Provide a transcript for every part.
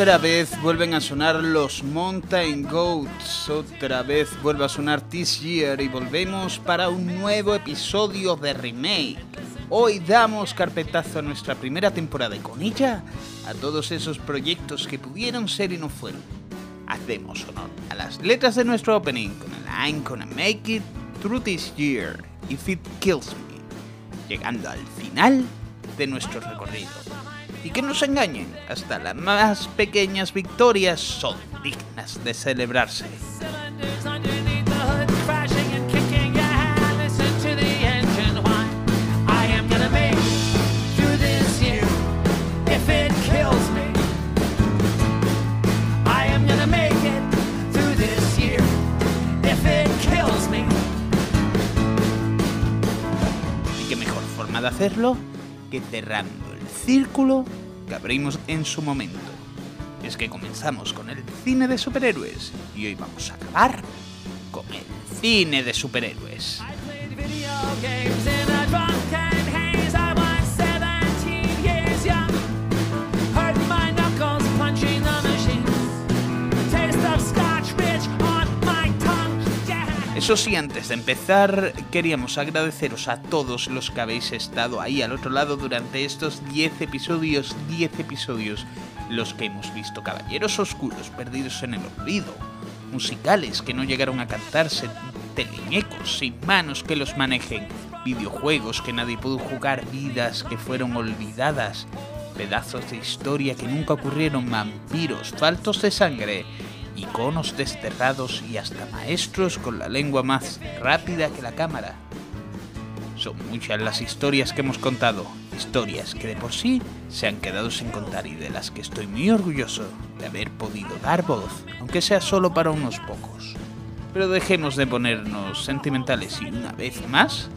Otra vez vuelven a sonar los Mountain Goats, otra vez vuelve a sonar This Year y volvemos para un nuevo episodio de Remake. Hoy damos carpetazo a nuestra primera temporada y con ella a todos esos proyectos que pudieron ser y no fueron. Hacemos honor a las letras de nuestro opening con el I'm gonna make it through this year if it kills me, llegando al final de nuestro recorrido y que no se engañen, hasta las más pequeñas victorias son dignas de celebrarse. ¿Y qué mejor forma de hacerlo que cerrando círculo que abrimos en su momento. Es que comenzamos con el cine de superhéroes y hoy vamos a acabar con el cine de superhéroes. Eso sí, antes de empezar, queríamos agradeceros a todos los que habéis estado ahí al otro lado durante estos 10 episodios, 10 episodios, los que hemos visto caballeros oscuros perdidos en el olvido, musicales que no llegaron a cantarse, teleñecos sin manos que los manejen, videojuegos que nadie pudo jugar, vidas que fueron olvidadas, pedazos de historia que nunca ocurrieron, vampiros, faltos de sangre, iconos desterrados y hasta maestros con la lengua más rápida que la cámara. Son muchas las historias que hemos contado, historias que de por sí se han quedado sin contar y de las que estoy muy orgulloso de haber podido dar voz, aunque sea solo para unos pocos. Pero dejemos de ponernos sentimentales y una vez más,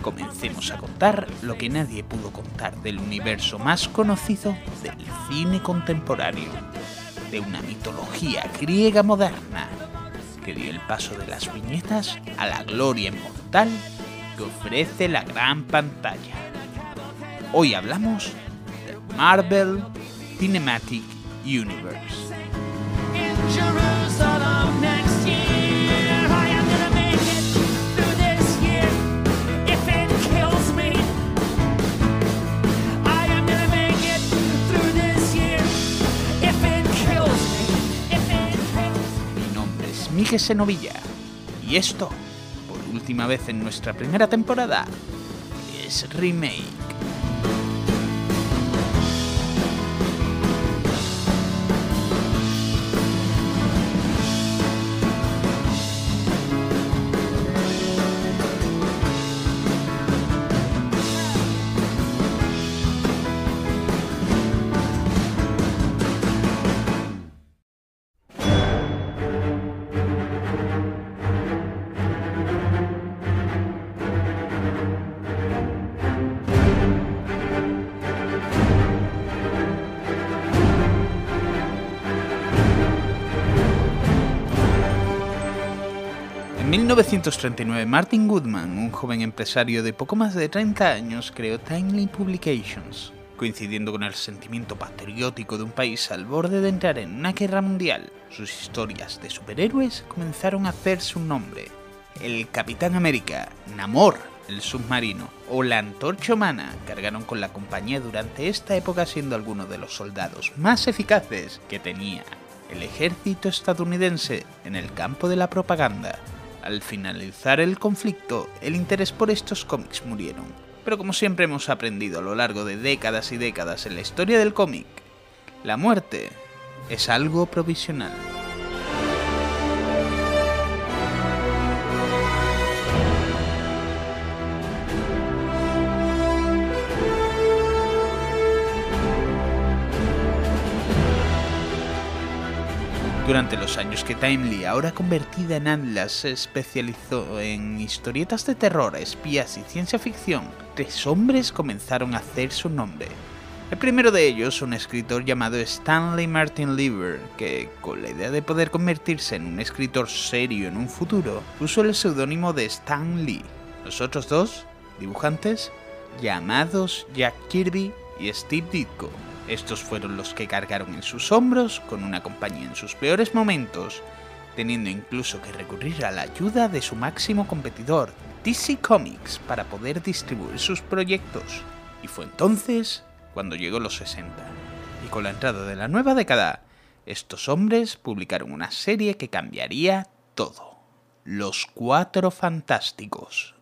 comencemos a contar lo que nadie pudo contar del universo más conocido del cine contemporáneo de una mitología griega moderna que dio el paso de las viñetas a la gloria inmortal que ofrece la gran pantalla. Hoy hablamos de Marvel Cinematic Universe. Miguel Senovilla. Y esto, por última vez en nuestra primera temporada, es Remake. 1939, Martin Goodman, un joven empresario de poco más de 30 años, creó Timely Publications, coincidiendo con el sentimiento patriótico de un país al borde de entrar en una guerra mundial. Sus historias de superhéroes comenzaron a hacerse un nombre. El Capitán América, Namor, el submarino, o la Antorcha Humana cargaron con la compañía durante esta época siendo algunos de los soldados más eficaces que tenía el ejército estadounidense en el campo de la propaganda. Al finalizar el conflicto, el interés por estos cómics murieron. Pero como siempre hemos aprendido a lo largo de décadas y décadas en la historia del cómic, la muerte es algo provisional. Durante los años que Timely, ahora convertida en Atlas, se especializó en historietas de terror, espías y ciencia ficción, tres hombres comenzaron a hacer su nombre. El primero de ellos, un escritor llamado Stanley Martin Lever, que, con la idea de poder convertirse en un escritor serio en un futuro, usó el seudónimo de Stan Lee. Los otros dos, dibujantes, llamados Jack Kirby y Steve Ditko, Estos fueron los que cargaron en sus hombros con una compañía en sus peores momentos, teniendo incluso que recurrir a la ayuda de su máximo competidor, DC Comics, para poder distribuir sus proyectos. Y fue entonces cuando llegó los 60. Y con la entrada de la nueva década, estos hombres publicaron una serie que cambiaría todo. Los Cuatro Fantásticos.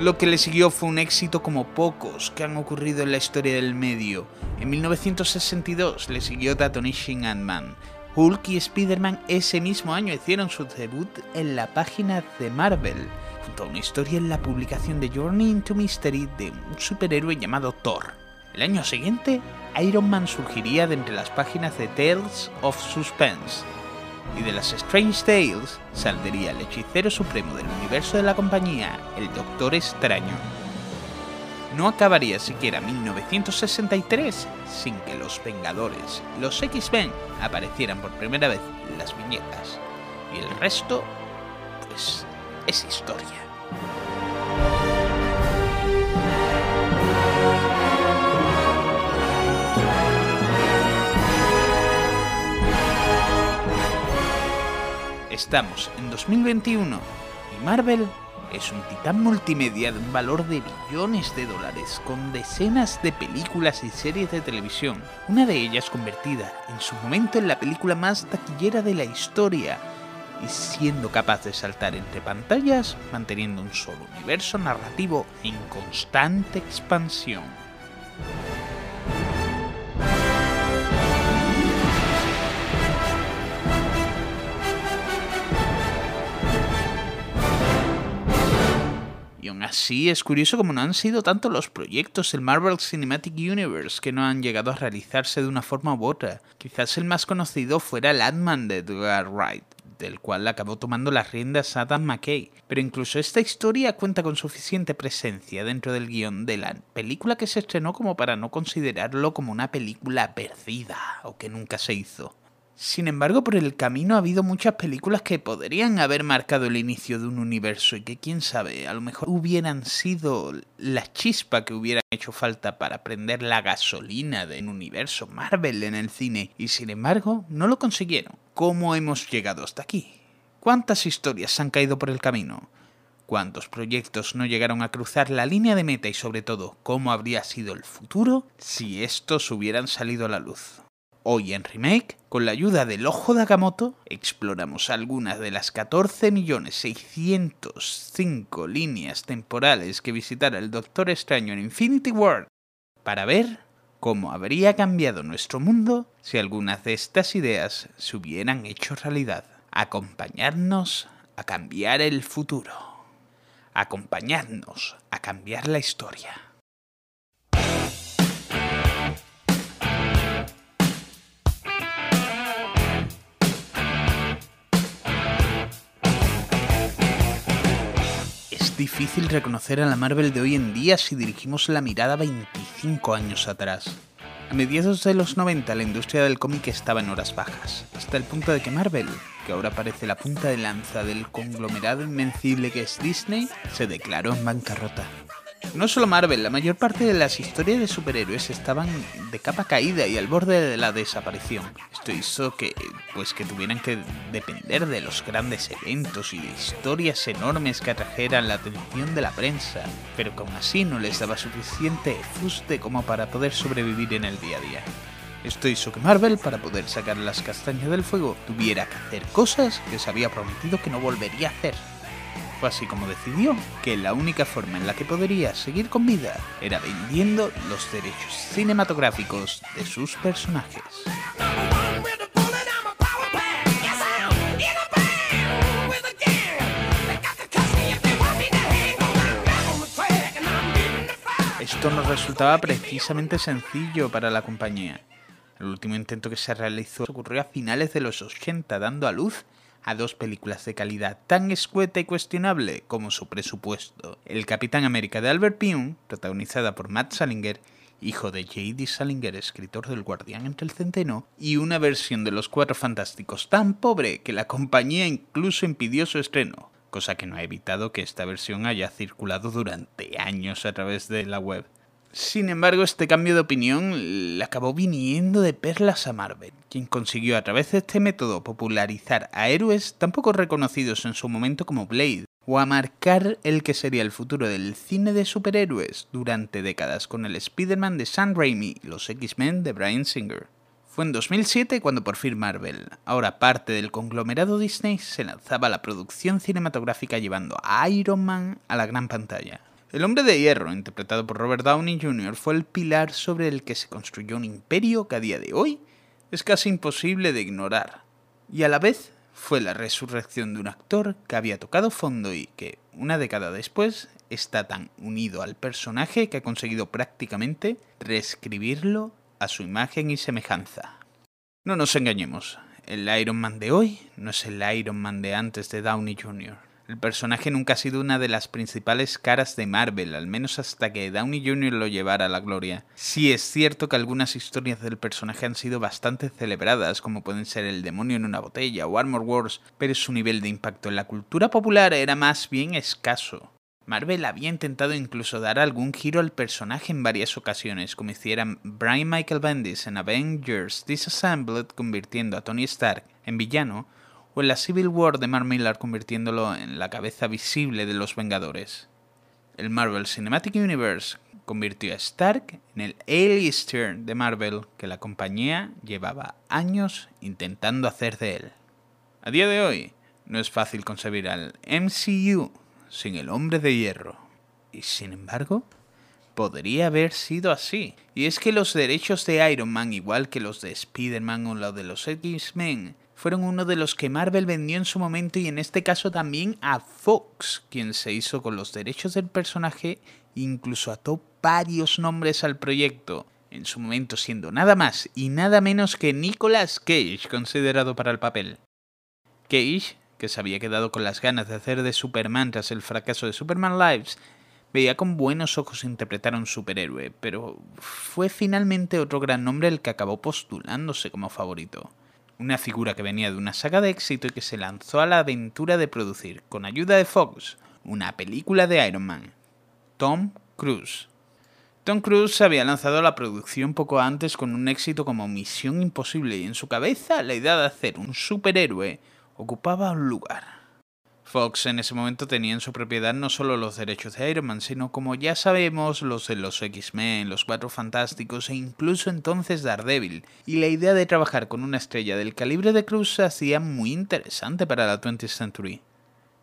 Lo que le siguió fue un éxito como pocos que han ocurrido en la historia del medio. En 1962 le siguió The Ant-Man. Hulk y Spider-Man ese mismo año hicieron su debut en la página de Marvel, junto a una historia en la publicación de Journey into Mystery de un superhéroe llamado Thor. El año siguiente, Iron Man surgiría de entre las páginas de Tales of Suspense, y de las Strange Tales saldría el hechicero supremo del universo de la compañía, el Doctor Extraño. No acabaría siquiera 1963 sin que los Vengadores, los X-Men, aparecieran por primera vez en las viñetas. Y el resto, pues, es historia. Estamos en 2021 y Marvel es un titán multimedia de un valor de billones de dólares, con decenas de películas y series de televisión, una de ellas convertida en su momento en la película más taquillera de la historia, y siendo capaz de saltar entre pantallas, manteniendo un solo universo narrativo en constante expansión. Así es curioso como no han sido tanto los proyectos del Marvel Cinematic Universe que no han llegado a realizarse de una forma u otra. Quizás el más conocido fuera el Ant-Man de Edgar Wright, del cual acabó tomando las riendas Adam McKay. Pero incluso esta historia cuenta con suficiente presencia dentro del guion de la película que se estrenó como para no considerarlo como una película perdida o que nunca se hizo. Sin embargo, por el camino ha habido muchas películas que podrían haber marcado el inicio de un universo y que quién sabe, a lo mejor hubieran sido la chispa que hubiera hecho falta para prender la gasolina del universo Marvel en el cine y sin embargo no lo consiguieron. ¿Cómo hemos llegado hasta aquí? ¿Cuántas historias han caído por el camino? ¿Cuántos proyectos no llegaron a cruzar la línea de meta y sobre todo cómo habría sido el futuro si estos hubieran salido a la luz? Hoy en Remake, con la ayuda del Ojo de Agamotto, exploramos algunas de las 14.605 líneas temporales que visitará el Doctor Extraño en Infinity War para ver cómo habría cambiado nuestro mundo si algunas de estas ideas se hubieran hecho realidad. Acompañarnos a cambiar el futuro. Acompañarnos a cambiar la historia. Difícil reconocer a la Marvel de hoy en día si dirigimos la mirada 25 años atrás. A mediados de los 90 la industria del cómic estaba en horas bajas, hasta el punto de que Marvel, que ahora parece la punta de lanza del conglomerado invencible que es Disney, se declaró en bancarrota. No solo Marvel, la mayor parte de las historias de superhéroes estaban de capa caída y al borde de la desaparición. Esto hizo que, pues, que tuvieran que depender de los grandes eventos y historias enormes que atrajeran la atención de la prensa, pero aún así no les daba suficiente fuste como para poder sobrevivir en el día a día. Esto hizo que Marvel, para poder sacar las castañas del fuego, tuviera que hacer cosas que se había prometido que no volvería a hacer. Fue así como decidió que la única forma en la que podría seguir con vida era vendiendo los derechos cinematográficos de sus personajes. Esto no resultaba precisamente sencillo para la compañía. El último intento que se realizó ocurrió a finales de los 80, dando a luz a dos películas de calidad tan escueta y cuestionable como su presupuesto. El Capitán América de Albert Pyun, protagonizada por Matt Salinger, hijo de J.D. Salinger, escritor del Guardián entre el Centeno, y una versión de Los Cuatro Fantásticos tan pobre que la compañía incluso impidió su estreno, cosa que no ha evitado que esta versión haya circulado durante años a través de la web. Sin embargo, este cambio de opinión acabó viniendo de perlas a Marvel, quien consiguió a través de este método popularizar a héroes tan poco reconocidos en su momento como Blade, o a marcar el que sería el futuro del cine de superhéroes durante décadas con el Spider-Man de Sam Raimi y los X-Men de Brian Singer. Fue en 2007 cuando por fin Marvel, ahora parte del conglomerado Disney, se lanzaba a la producción cinematográfica llevando a Iron Man a la gran pantalla. El hombre de hierro, interpretado por Robert Downey Jr., fue el pilar sobre el que se construyó un imperio que a día de hoy es casi imposible de ignorar. Y a la vez fue la resurrección de un actor que había tocado fondo y que, una década después, está tan unido al personaje que ha conseguido prácticamente reescribirlo a su imagen y semejanza. No nos engañemos, el Iron Man de hoy no es el Iron Man de antes de Downey Jr. El personaje nunca ha sido una de las principales caras de Marvel, al menos hasta que Downey Jr. lo llevara a la gloria. Sí es cierto que algunas historias del personaje han sido bastante celebradas, como pueden ser El demonio en una botella o Armor Wars, pero su nivel de impacto en la cultura popular era más bien escaso. Marvel había intentado incluso dar algún giro al personaje en varias ocasiones, como hicieran Brian Michael Bendis en Avengers Disassembled convirtiendo a Tony Stark en villano, o la Civil War de Mark Millar convirtiéndolo en la cabeza visible de los Vengadores. El Marvel Cinematic Universe convirtió a Stark en el A-lister de Marvel que la compañía llevaba años intentando hacer de él. A día de hoy, no es fácil concebir al MCU sin el hombre de hierro. Y sin embargo, podría haber sido así. Y es que los derechos de Iron Man, igual que los de Spider-Man o los de los X-Men, fueron uno de los que Marvel vendió en su momento y en este caso también a Fox, quien se hizo con los derechos del personaje e incluso ató varios nombres al proyecto, en su momento siendo nada más y nada menos que Nicolas Cage considerado para el papel. Cage, que se había quedado con las ganas de hacer de Superman tras el fracaso de Superman Lives, veía con buenos ojos interpretar a un superhéroe, pero fue finalmente otro gran nombre el que acabó postulándose como favorito una figura que venía de una saga de éxito y que se lanzó a la aventura de producir, con ayuda de Fox, una película de Iron Man. Tom Cruise. Tom Cruise había lanzado la producción poco antes con un éxito como Misión Imposible y en su cabeza la idea de hacer un superhéroe ocupaba un lugar. Fox en ese momento tenía en su propiedad no solo los derechos de Iron Man, sino como ya sabemos los de los X-Men, los Cuatro Fantásticos e incluso entonces Daredevil, y la idea de trabajar con una estrella del calibre de Cruz se hacía muy interesante para la 20th Century.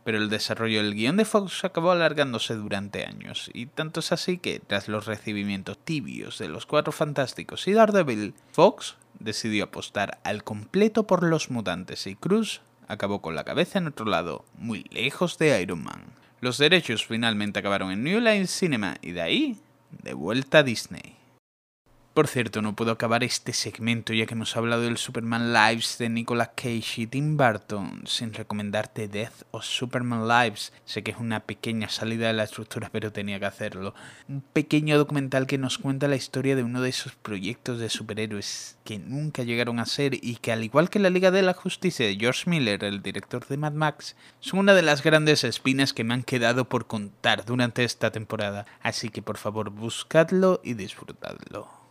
Pero el desarrollo del guion de Fox acabó alargándose durante años, y tanto es así que, tras los recibimientos tibios de los Cuatro Fantásticos y Daredevil, Fox decidió apostar al completo por los mutantes y Cruz acabó con la cabeza en otro lado, muy lejos de Iron Man. Los derechos finalmente acabaron en New Line Cinema y de ahí, de vuelta a Disney. Por cierto, no puedo acabar este segmento ya que hemos hablado del Superman Lives de Nicolas Cage y Tim Burton sin recomendarte Death of Superman Lives. Sé que es una pequeña salida de la estructura, pero tenía que hacerlo. Un pequeño documental que nos cuenta la historia de uno de esos proyectos de superhéroes que nunca llegaron a ser y que al igual que la Liga de la Justicia de George Miller, el director de Mad Max, son una de las grandes espinas que me han quedado por contar durante esta temporada. Así que por favor buscadlo y disfrutadlo.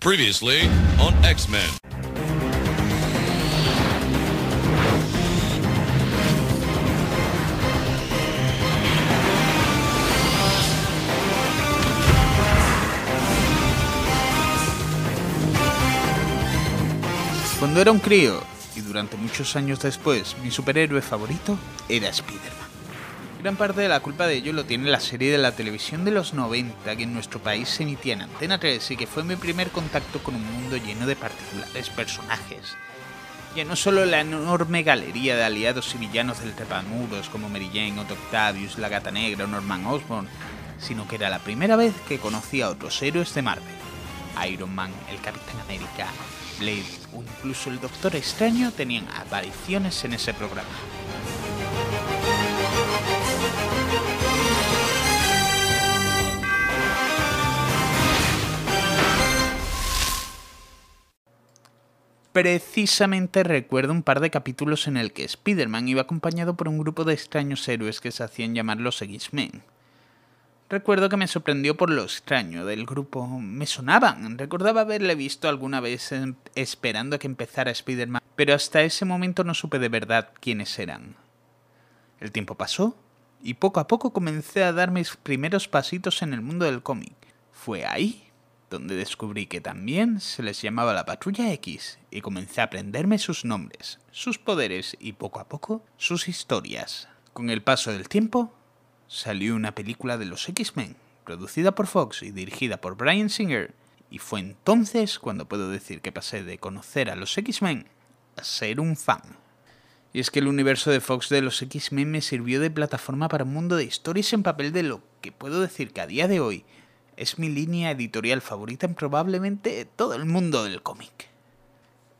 Previously on X-Men. Cuando era un crío, y durante muchos años después, mi superhéroe favorito era Spider-Man. Gran parte de la culpa de ello lo tiene la serie de la televisión de los 90 que en nuestro país se emitía en Antena 3 y que fue mi primer contacto con un mundo lleno de particulares personajes. Ya no solo la enorme galería de aliados y villanos del trepamuros como Mary Jane, Otto Octavius, la Gata Negra o Norman Osborn, sino que era la primera vez que conocía a otros héroes de Marvel. Iron Man, el Capitán América, Blade o incluso el Doctor Extraño tenían apariciones en ese programa precisamente recuerdo un par de capítulos en el que Spider-Man iba acompañado por un grupo de extraños héroes que se hacían llamar los X-Men. Recuerdo que me sorprendió por lo extraño del grupo. Me sonaban, recordaba haberle visto alguna vez esperando a que empezara Spider-Man, pero hasta ese momento no supe de verdad quiénes eran. El tiempo pasó y poco a poco comencé a dar mis primeros pasitos en el mundo del cómic. Fue ahí donde descubrí que también se les llamaba la Patrulla X y comencé a aprenderme sus nombres, sus poderes y poco a poco sus historias. Con el paso del tiempo, salió una película de los X-Men, producida por Fox y dirigida por Brian Singer, y fue entonces cuando puedo decir que pasé de conocer a los X-Men a ser un fan. Y es que el universo de Fox de los X-Men me sirvió de plataforma para un mundo de historias en papel de lo que puedo decir que a día de hoy es mi línea editorial favorita en probablemente todo el mundo del cómic.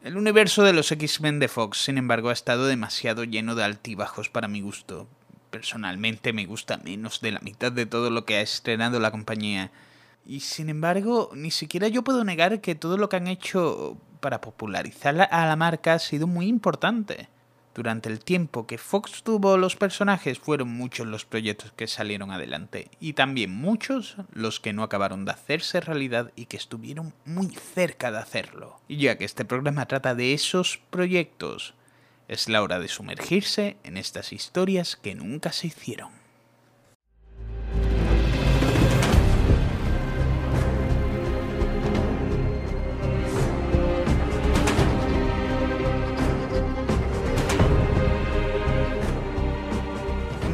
El universo de los X-Men de Fox, sin embargo, ha estado demasiado lleno de altibajos para mi gusto. Personalmente me gusta menos de la mitad de todo lo que ha estrenado la compañía. Y sin embargo, ni siquiera yo puedo negar que todo lo que han hecho para popularizar a la marca ha sido muy importante. Durante el tiempo que Fox tuvo los personajes fueron muchos los proyectos que salieron adelante y también muchos los que no acabaron de hacerse realidad y que estuvieron muy cerca de hacerlo. Y ya que este programa trata de esos proyectos, es la hora de sumergirse en estas historias que nunca se hicieron.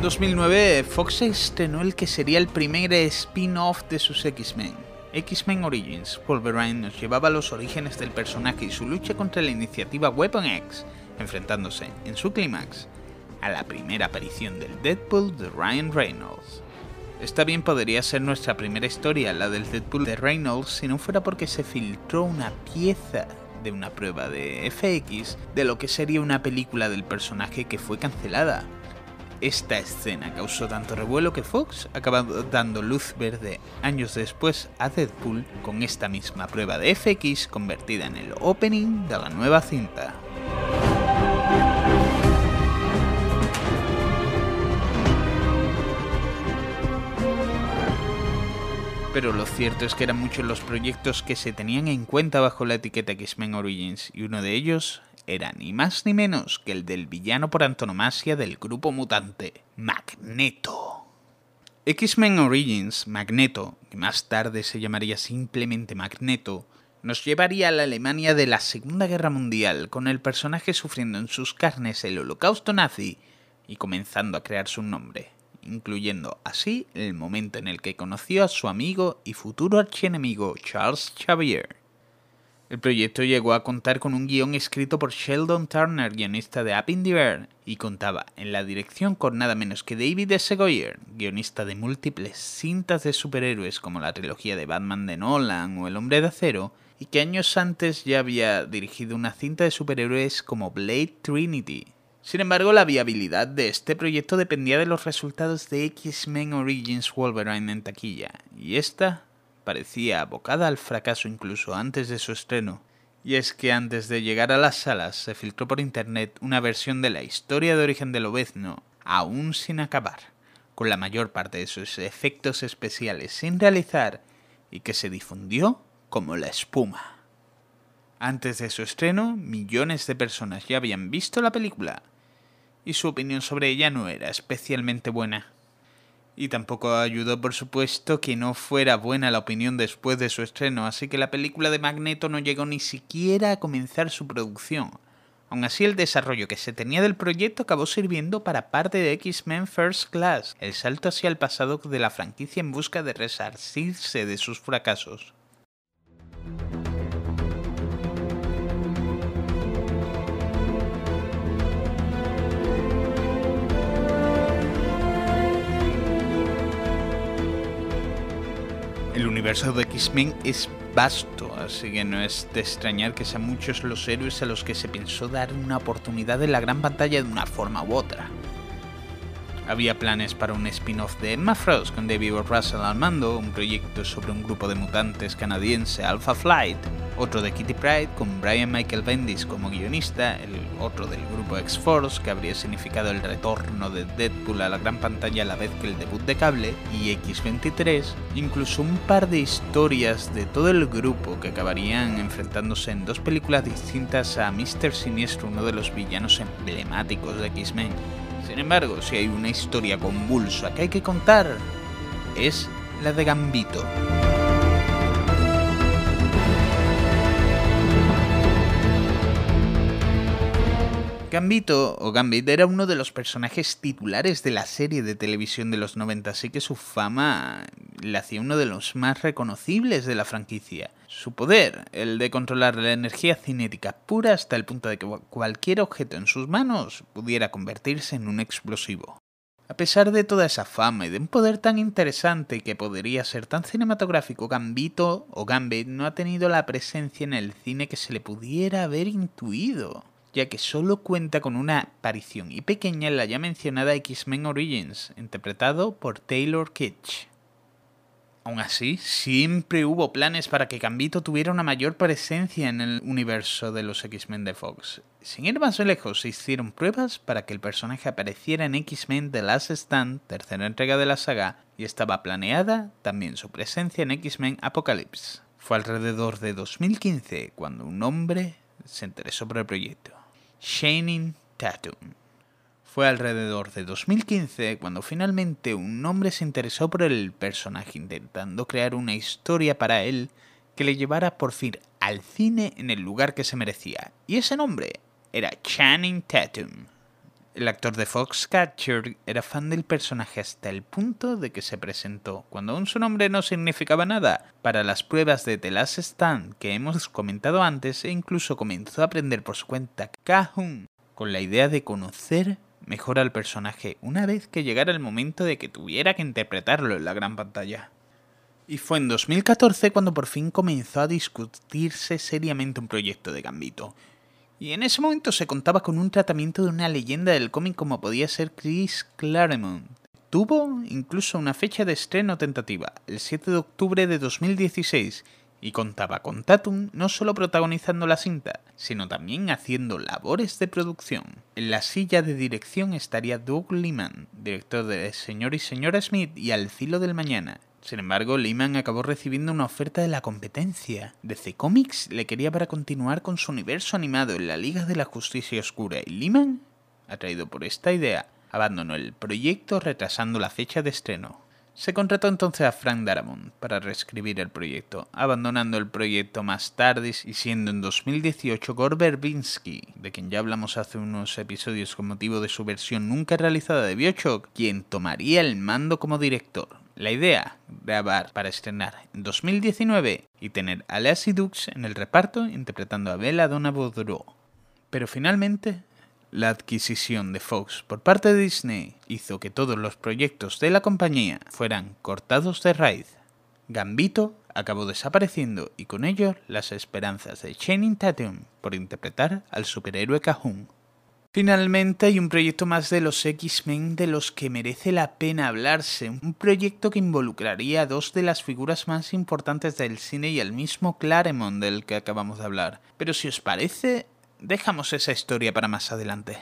2009, Fox estrenó el que sería el primer spin-off de sus X-Men. X-Men Origins, Wolverine nos llevaba a los orígenes del personaje y su lucha contra la iniciativa Weapon X, enfrentándose en su clímax a la primera aparición del Deadpool de Ryan Reynolds. Esta bien podría ser nuestra primera historia, la del Deadpool de Reynolds, si no fuera porque se filtró una pieza de una prueba de FX de lo que sería una película del personaje que fue cancelada. Esta escena causó tanto revuelo que Fox acabó dando luz verde años después a Deadpool con esta misma prueba de FX convertida en el opening de la nueva cinta. pero lo cierto es que eran muchos los proyectos que se tenían en cuenta bajo la etiqueta X-Men Origins, y uno de ellos era ni más ni menos que el del villano por antonomasia del grupo mutante, Magneto. X-Men Origins, Magneto, que más tarde se llamaría simplemente Magneto, nos llevaría a la Alemania de la Segunda Guerra Mundial, con el personaje sufriendo en sus carnes el holocausto nazi y comenzando a crearse un nombre incluyendo así el momento en el que conoció a su amigo y futuro archienemigo Charles Xavier. El proyecto llegó a contar con un guion escrito por Sheldon Turner, guionista de Up in the Air, y contaba en la dirección con nada menos que David S. Goyer, guionista de múltiples cintas de superhéroes como la trilogía de Batman de Nolan o El Hombre de Acero, y que años antes ya había dirigido una cinta de superhéroes como Blade Trinity, sin embargo, la viabilidad de este proyecto dependía de los resultados de X-Men Origins Wolverine en taquilla, y esta parecía abocada al fracaso incluso antes de su estreno. Y es que antes de llegar a las salas se filtró por internet una versión de la historia de origen del Obezno, aún sin acabar, con la mayor parte de sus efectos especiales sin realizar y que se difundió como la espuma. Antes de su estreno, millones de personas ya habían visto la película, y su opinión sobre ella no era especialmente buena. Y tampoco ayudó, por supuesto, que no fuera buena la opinión después de su estreno, así que la película de Magneto no llegó ni siquiera a comenzar su producción. Aún así, el desarrollo que se tenía del proyecto acabó sirviendo para parte de X-Men First Class, el salto hacia el pasado de la franquicia en busca de resarcirse de sus fracasos. Universo de X-Men es vasto, así que no es de extrañar que sean muchos los héroes a los que se pensó dar una oportunidad en la gran pantalla de una forma u otra. Había planes para un spin-off de Emma Frost con David Russell al mando, un proyecto sobre un grupo de mutantes canadiense Alpha Flight, otro de Kitty Pride con Brian Michael Bendis como guionista, el otro del grupo X-Force que habría significado el retorno de Deadpool a la gran pantalla a la vez que el debut de cable, y X-23, incluso un par de historias de todo el grupo que acabarían enfrentándose en dos películas distintas a Mr. Siniestro, uno de los villanos emblemáticos de X-Men. Sin embargo, si hay una historia convulsa que hay que contar, es la de Gambito. Gambito o Gambit era uno de los personajes titulares de la serie de televisión de los 90, así que su fama le hacía uno de los más reconocibles de la franquicia. Su poder, el de controlar la energía cinética pura hasta el punto de que cualquier objeto en sus manos pudiera convertirse en un explosivo. A pesar de toda esa fama y de un poder tan interesante que podría ser tan cinematográfico, Gambito o Gambit no ha tenido la presencia en el cine que se le pudiera haber intuido ya que solo cuenta con una aparición y pequeña en la ya mencionada X-Men Origins, interpretado por Taylor Kitsch. Aún así, siempre hubo planes para que Gambito tuviera una mayor presencia en el universo de los X-Men de Fox. Sin ir más lejos, se hicieron pruebas para que el personaje apareciera en X-Men The Last Stand, tercera entrega de la saga, y estaba planeada también su presencia en X-Men Apocalypse. Fue alrededor de 2015 cuando un hombre se interesó por el proyecto. Shining Tatum. Fue alrededor de 2015 cuando finalmente un hombre se interesó por el personaje intentando crear una historia para él que le llevara por fin al cine en el lugar que se merecía. Y ese nombre era Channing Tatum. El actor de Foxcatcher era fan del personaje hasta el punto de que se presentó, cuando aún su nombre no significaba nada, para las pruebas de The Last Stand que hemos comentado antes e incluso comenzó a aprender por su cuenta Kahun, con la idea de conocer mejor al personaje una vez que llegara el momento de que tuviera que interpretarlo en la gran pantalla. Y fue en 2014 cuando por fin comenzó a discutirse seriamente un proyecto de Gambito, y en ese momento se contaba con un tratamiento de una leyenda del cómic como podía ser Chris Claremont. Tuvo incluso una fecha de estreno tentativa, el 7 de octubre de 2016, y contaba con Tatum no solo protagonizando la cinta, sino también haciendo labores de producción. En la silla de dirección estaría Doug Liman, director de Señor y Señora Smith y Al filo del mañana, sin embargo, Lehman acabó recibiendo una oferta de la competencia. DC Comics le quería para continuar con su universo animado en la Liga de la Justicia Oscura y Lehman, atraído por esta idea, abandonó el proyecto retrasando la fecha de estreno. Se contrató entonces a Frank Darabont para reescribir el proyecto, abandonando el proyecto más tarde y siendo en 2018 Gore Verbinski, de quien ya hablamos hace unos episodios con motivo de su versión nunca realizada de Bioshock, quien tomaría el mando como director. La idea, grabar para estrenar en 2019 y tener a Lassie Dux en el reparto interpretando a Bella Boudreau. Pero finalmente, la adquisición de Fox por parte de Disney hizo que todos los proyectos de la compañía fueran cortados de raíz. Gambito acabó desapareciendo y con ello las esperanzas de Channing Tatum por interpretar al superhéroe Cajun. Finalmente hay un proyecto más de los X-Men de los que merece la pena hablarse, un proyecto que involucraría a dos de las figuras más importantes del cine y al mismo Claremont del que acabamos de hablar. Pero si os parece, dejamos esa historia para más adelante.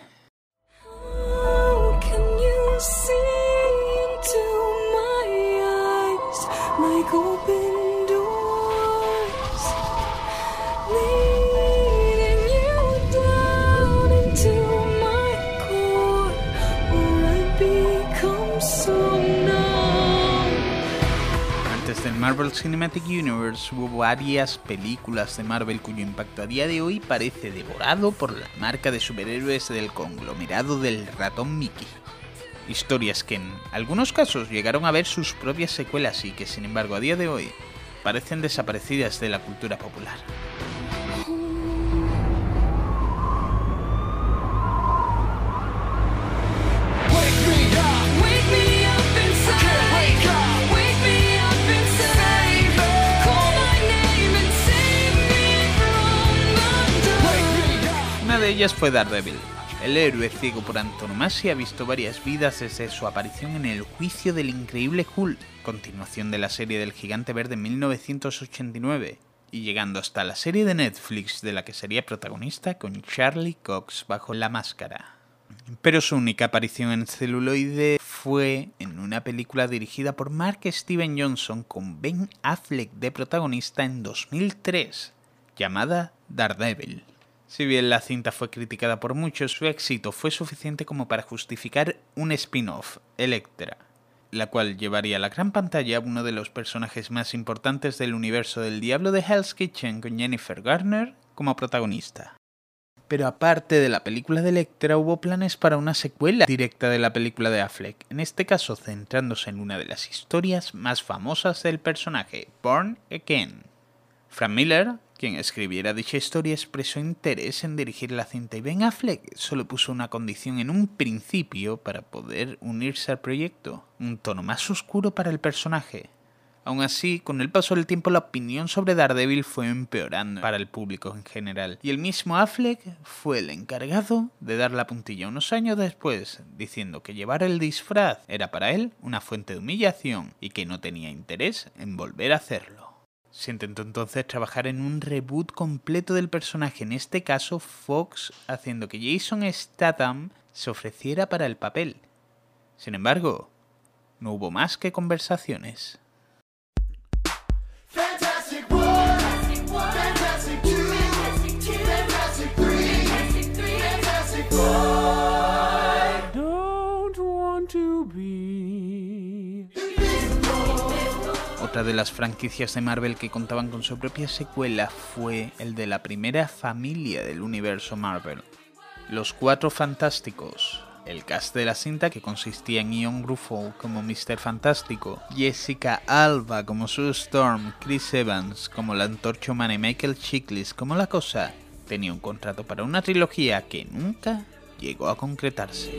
Cinematic Universe hubo varias películas de Marvel cuyo impacto a día de hoy parece devorado por la marca de superhéroes del conglomerado del ratón Mickey. Historias que en algunos casos llegaron a ver sus propias secuelas y que sin embargo a día de hoy parecen desaparecidas de la cultura popular. Fue Daredevil. El héroe ciego por antonomasia ha visto varias vidas desde su aparición en El juicio del increíble Hulk, continuación de la serie del gigante verde en 1989, y llegando hasta la serie de Netflix de la que sería protagonista con Charlie Cox bajo la máscara. Pero su única aparición en celuloide fue en una película dirigida por Mark Steven Johnson con Ben Affleck de protagonista en 2003, llamada Daredevil. Si bien la cinta fue criticada por muchos, su éxito fue suficiente como para justificar un spin-off, Electra, la cual llevaría a la gran pantalla a uno de los personajes más importantes del universo del Diablo de Hell's Kitchen con Jennifer Garner como protagonista. Pero aparte de la película de Electra, hubo planes para una secuela directa de la película de Affleck, en este caso centrándose en una de las historias más famosas del personaje, Born Again. Frank Miller, quien escribiera dicha historia, expresó interés en dirigir la cinta y Ben Affleck solo puso una condición en un principio para poder unirse al proyecto, un tono más oscuro para el personaje. Aún así, con el paso del tiempo la opinión sobre Daredevil fue empeorando para el público en general, y el mismo Affleck fue el encargado de dar la puntilla unos años después, diciendo que llevar el disfraz era para él una fuente de humillación y que no tenía interés en volver a hacerlo. Se intentó entonces trabajar en un reboot completo del personaje, en este caso Fox, haciendo que Jason Statham se ofreciera para el papel. Sin embargo, no hubo más que conversaciones. Otra de las franquicias de Marvel que contaban con su propia secuela fue el de la primera familia del universo Marvel, Los Cuatro Fantásticos. El cast de la cinta, que consistía en Ian Ruffo como Mr. Fantástico, Jessica Alba como Sue Storm, Chris Evans como la Antorcha Humana y Michael Chiklis como la Cosa, tenía un contrato para una trilogía que nunca llegó a concretarse.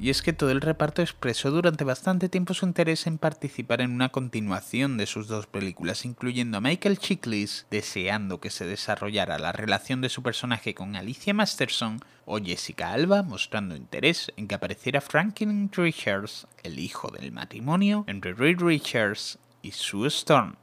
Y es que todo el reparto expresó durante bastante tiempo su interés en participar en una continuación de sus dos películas, incluyendo a Michael Chiklis deseando que se desarrollara la relación de su personaje con Alicia Masterson o Jessica Alba mostrando interés en que apareciera Franklin Richards, el hijo del matrimonio entre Reed Richards y Sue Storm.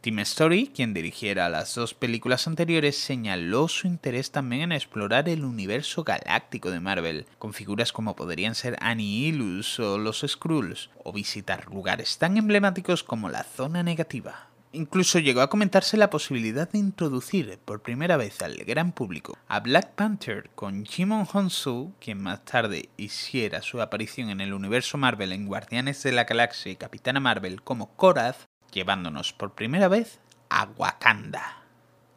Tim Story, quien dirigiera las dos películas anteriores, señaló su interés también en explorar el universo galáctico de Marvel, con figuras como podrían ser Annihilus o los Skrulls, o visitar lugares tan emblemáticos como la Zona Negativa. Incluso llegó a comentarse la posibilidad de introducir por primera vez al gran público a Black Panther con Jimon Honsu, quien más tarde hiciera su aparición en el universo Marvel en Guardianes de la Galaxia y Capitana Marvel como Korath, llevándonos por primera vez a Wakanda.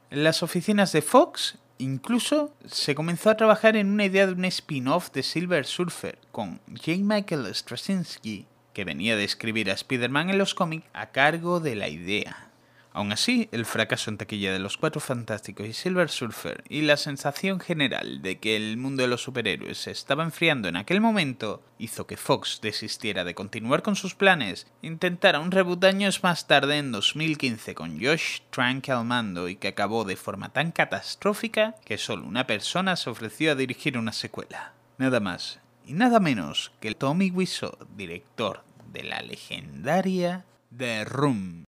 En las oficinas de Fox incluso se comenzó a trabajar en una idea de un spin-off de Silver Surfer con J. Michael Straczynski, que venía de escribir a Spider-Man en los cómics a cargo de la idea. Aún así, el fracaso en taquilla de Los Cuatro Fantásticos y Silver Surfer y la sensación general de que el mundo de los superhéroes se estaba enfriando en aquel momento hizo que Fox desistiera de continuar con sus planes, intentara un reboot años más tarde en 2015 con Josh Trank al mando y que acabó de forma tan catastrófica que solo una persona se ofreció a dirigir una secuela. Nada más y nada menos que Tommy Wiseau, director de la legendaria The Room.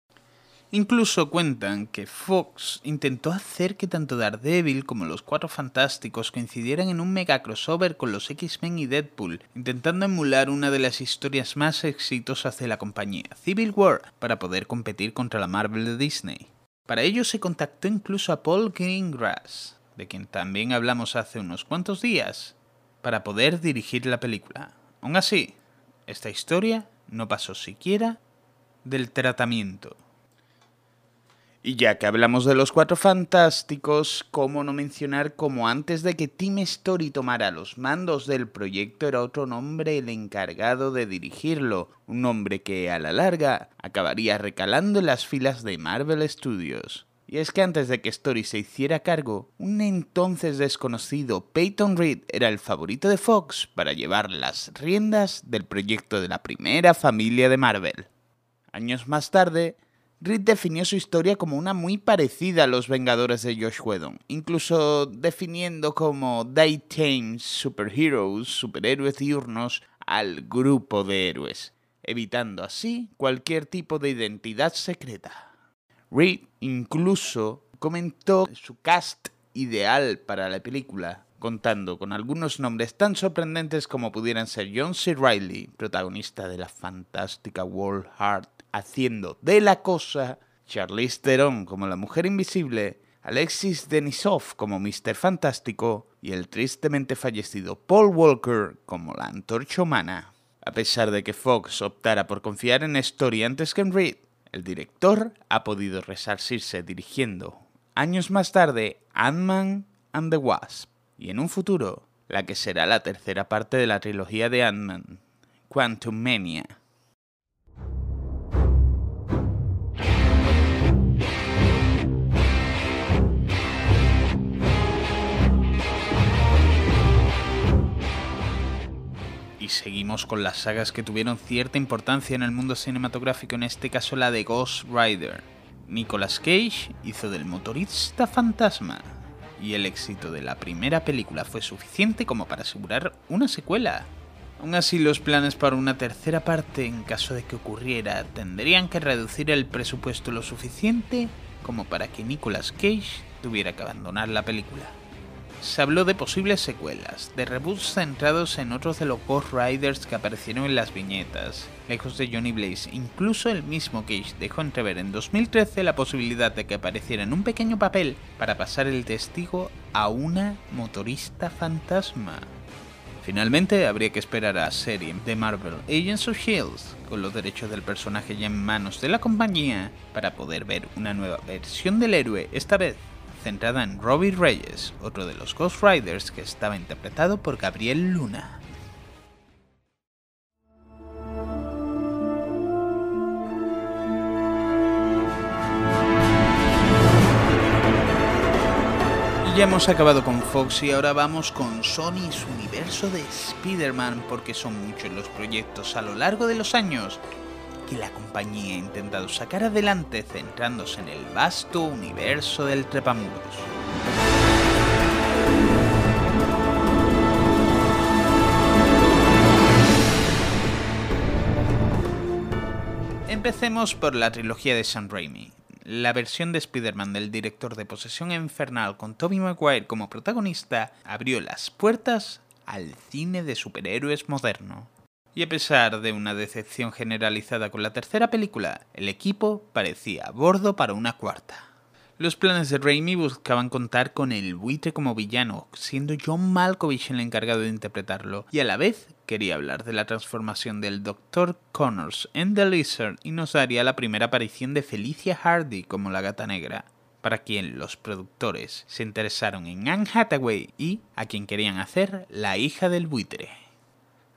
Incluso cuentan que Fox intentó hacer que tanto Daredevil como los Cuatro Fantásticos coincidieran en un mega crossover con los X-Men y Deadpool, intentando emular una de las historias más exitosas de la compañía, Civil War, para poder competir contra la Marvel de Disney. Para ello se contactó incluso a Paul Greengrass, de quien también hablamos hace unos cuantos días, para poder dirigir la película. Aún así, esta historia no pasó siquiera del tratamiento. Y ya que hablamos de los cuatro fantásticos, ¿cómo no mencionar cómo antes de que Tim Story tomara los mandos del proyecto era otro nombre el encargado de dirigirlo? Un nombre que a la larga acabaría recalando en las filas de Marvel Studios. Y es que antes de que Story se hiciera cargo, un entonces desconocido Peyton Reed era el favorito de Fox para llevar las riendas del proyecto de la primera familia de Marvel. Años más tarde, Reed definió su historia como una muy parecida a Los Vengadores de Josh Whedon, incluso definiendo como daytime superheroes, superhéroes diurnos, al grupo de héroes, evitando así cualquier tipo de identidad secreta. Reed incluso comentó su cast ideal para la película, contando con algunos nombres tan sorprendentes como pudieran ser John C. Reilly, protagonista de la fantástica World Heart haciendo de la cosa, Charlize Theron como la mujer invisible, Alexis Denisov como Mr. Fantástico y el tristemente fallecido Paul Walker como la antorcha humana. A pesar de que Fox optara por confiar en Story antes que en Reed, el director ha podido resarcirse dirigiendo, años más tarde, Ant-Man and the Wasp, y en un futuro, la que será la tercera parte de la trilogía de Ant-Man, Quantum Mania. Seguimos con las sagas que tuvieron cierta importancia en el mundo cinematográfico, en este caso la de Ghost Rider. Nicolas Cage hizo del motorista fantasma, y el éxito de la primera película fue suficiente como para asegurar una secuela. Aún así, los planes para una tercera parte, en caso de que ocurriera, tendrían que reducir el presupuesto lo suficiente como para que Nicolas Cage tuviera que abandonar la película se habló de posibles secuelas, de reboots centrados en otros de los Ghost Riders que aparecieron en las viñetas, lejos de Johnny Blaze. Incluso el mismo Cage dejó entrever en 2013 la posibilidad de que apareciera en un pequeño papel para pasar el testigo a una motorista fantasma. Finalmente, habría que esperar a serie de Marvel Agents of Shield, con los derechos del personaje ya en manos de la compañía, para poder ver una nueva versión del héroe, esta vez centrada en Robbie Reyes, otro de los Ghost Riders que estaba interpretado por Gabriel Luna. Ya hemos acabado con Fox y ahora vamos con Sony y su universo de Spider-Man porque son muchos los proyectos a lo largo de los años que la compañía ha intentado sacar adelante centrándose en el vasto universo del trepamuros. Empecemos por la trilogía de Sam Raimi. La versión de Spider-Man del director de Posesión Infernal con Tobey Maguire como protagonista abrió las puertas al cine de superhéroes moderno. Y a pesar de una decepción generalizada con la tercera película, el equipo parecía a bordo para una cuarta. Los planes de Raimi buscaban contar con el buitre como villano, siendo John Malkovich el encargado de interpretarlo, y a la vez quería hablar de la transformación del Dr. Connors en The Lizard y nos daría la primera aparición de Felicia Hardy como la gata negra, para quien los productores se interesaron en Anne Hathaway y a quien querían hacer la hija del buitre.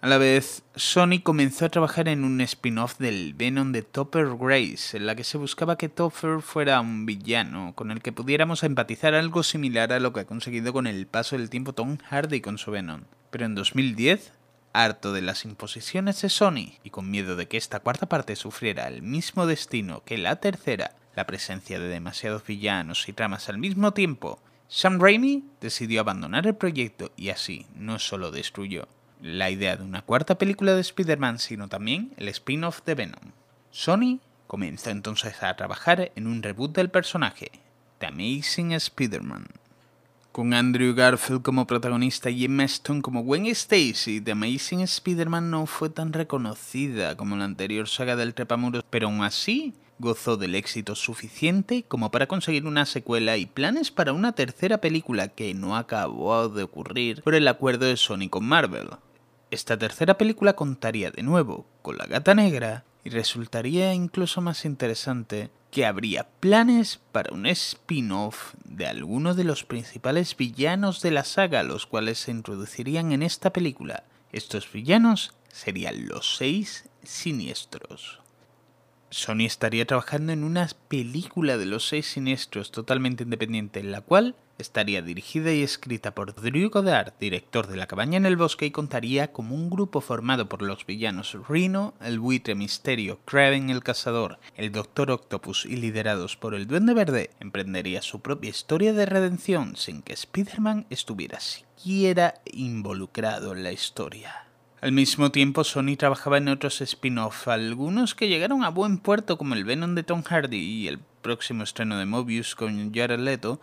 A la vez, Sony comenzó a trabajar en un spin-off del Venom de Topper Grace, en la que se buscaba que Topper fuera un villano con el que pudiéramos empatizar algo similar a lo que ha conseguido con el paso del tiempo Tom Hardy con su Venom. Pero en 2010, harto de las imposiciones de Sony y con miedo de que esta cuarta parte sufriera el mismo destino que la tercera, la presencia de demasiados villanos y tramas al mismo tiempo, Sam Raimi decidió abandonar el proyecto y así no solo destruyó la idea de una cuarta película de Spider-Man, sino también el spin-off de Venom. Sony comenzó entonces a trabajar en un reboot del personaje, The Amazing Spider-Man. Con Andrew Garfield como protagonista y Emma Stone como Gwen Stacy, The Amazing Spider-Man no fue tan reconocida como la anterior saga del Trepamuros, pero aún así gozó del éxito suficiente como para conseguir una secuela y planes para una tercera película que no acabó de ocurrir por el acuerdo de Sony con Marvel. Esta tercera película contaría de nuevo con la gata negra y resultaría incluso más interesante que habría planes para un spin-off de alguno de los principales villanos de la saga, los cuales se introducirían en esta película. Estos villanos serían los seis siniestros. Sony estaría trabajando en una película de los seis siniestros totalmente independiente, en la cual estaría dirigida y escrita por Drew Goddard, director de La cabaña en el bosque, y contaría como un grupo formado por los villanos Rhino, el buitre misterio, Kraven el cazador, el Doctor Octopus y liderados por el Duende Verde, emprendería su propia historia de redención sin que Spider-Man estuviera siquiera involucrado en la historia. Al mismo tiempo, Sony trabajaba en otros spin-off, algunos que llegaron a buen puerto como el Venom de Tom Hardy y el próximo estreno de Mobius con Jared Leto,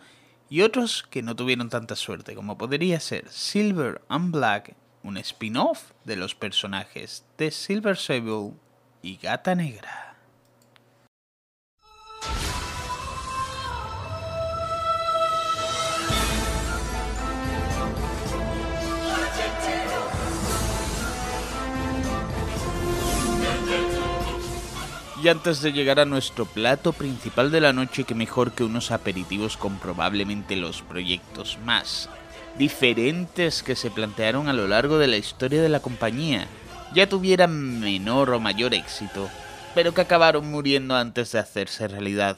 y otros que no tuvieron tanta suerte, como podría ser Silver and Black, un spin-off de los personajes de Silver Sable y Gata Negra. Y antes de llegar a nuestro plato principal de la noche, que mejor que unos aperitivos con probablemente los proyectos más diferentes que se plantearon a lo largo de la historia de la compañía, ya tuvieran menor o mayor éxito, pero que acabaron muriendo antes de hacerse realidad.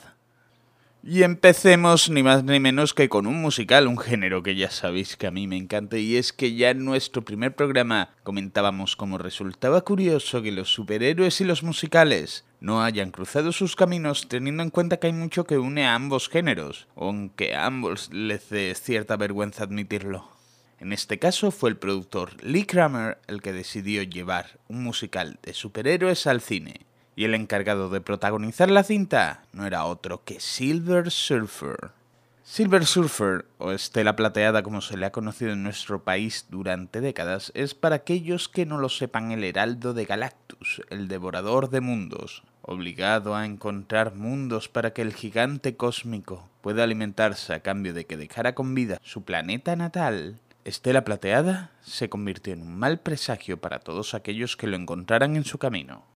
Y empecemos ni más ni menos que con un musical, un género que ya sabéis que a mí me encanta, y es que ya en nuestro primer programa comentábamos cómo resultaba curioso que los superhéroes y los musicales no hayan cruzado sus caminos teniendo en cuenta que hay mucho que une a ambos géneros, aunque a ambos les dé cierta vergüenza admitirlo. En este caso fue el productor Lee Kramer el que decidió llevar un musical de superhéroes al cine, y el encargado de protagonizar la cinta no era otro que Silver Surfer. Silver Surfer, o Estela Plateada como se le ha conocido en nuestro país durante décadas, es para aquellos que no lo sepan el heraldo de Galactus, el devorador de mundos, obligado a encontrar mundos para que el gigante cósmico pueda alimentarse a cambio de que dejara con vida su planeta natal. Estela Plateada se convirtió en un mal presagio para todos aquellos que lo encontraran en su camino.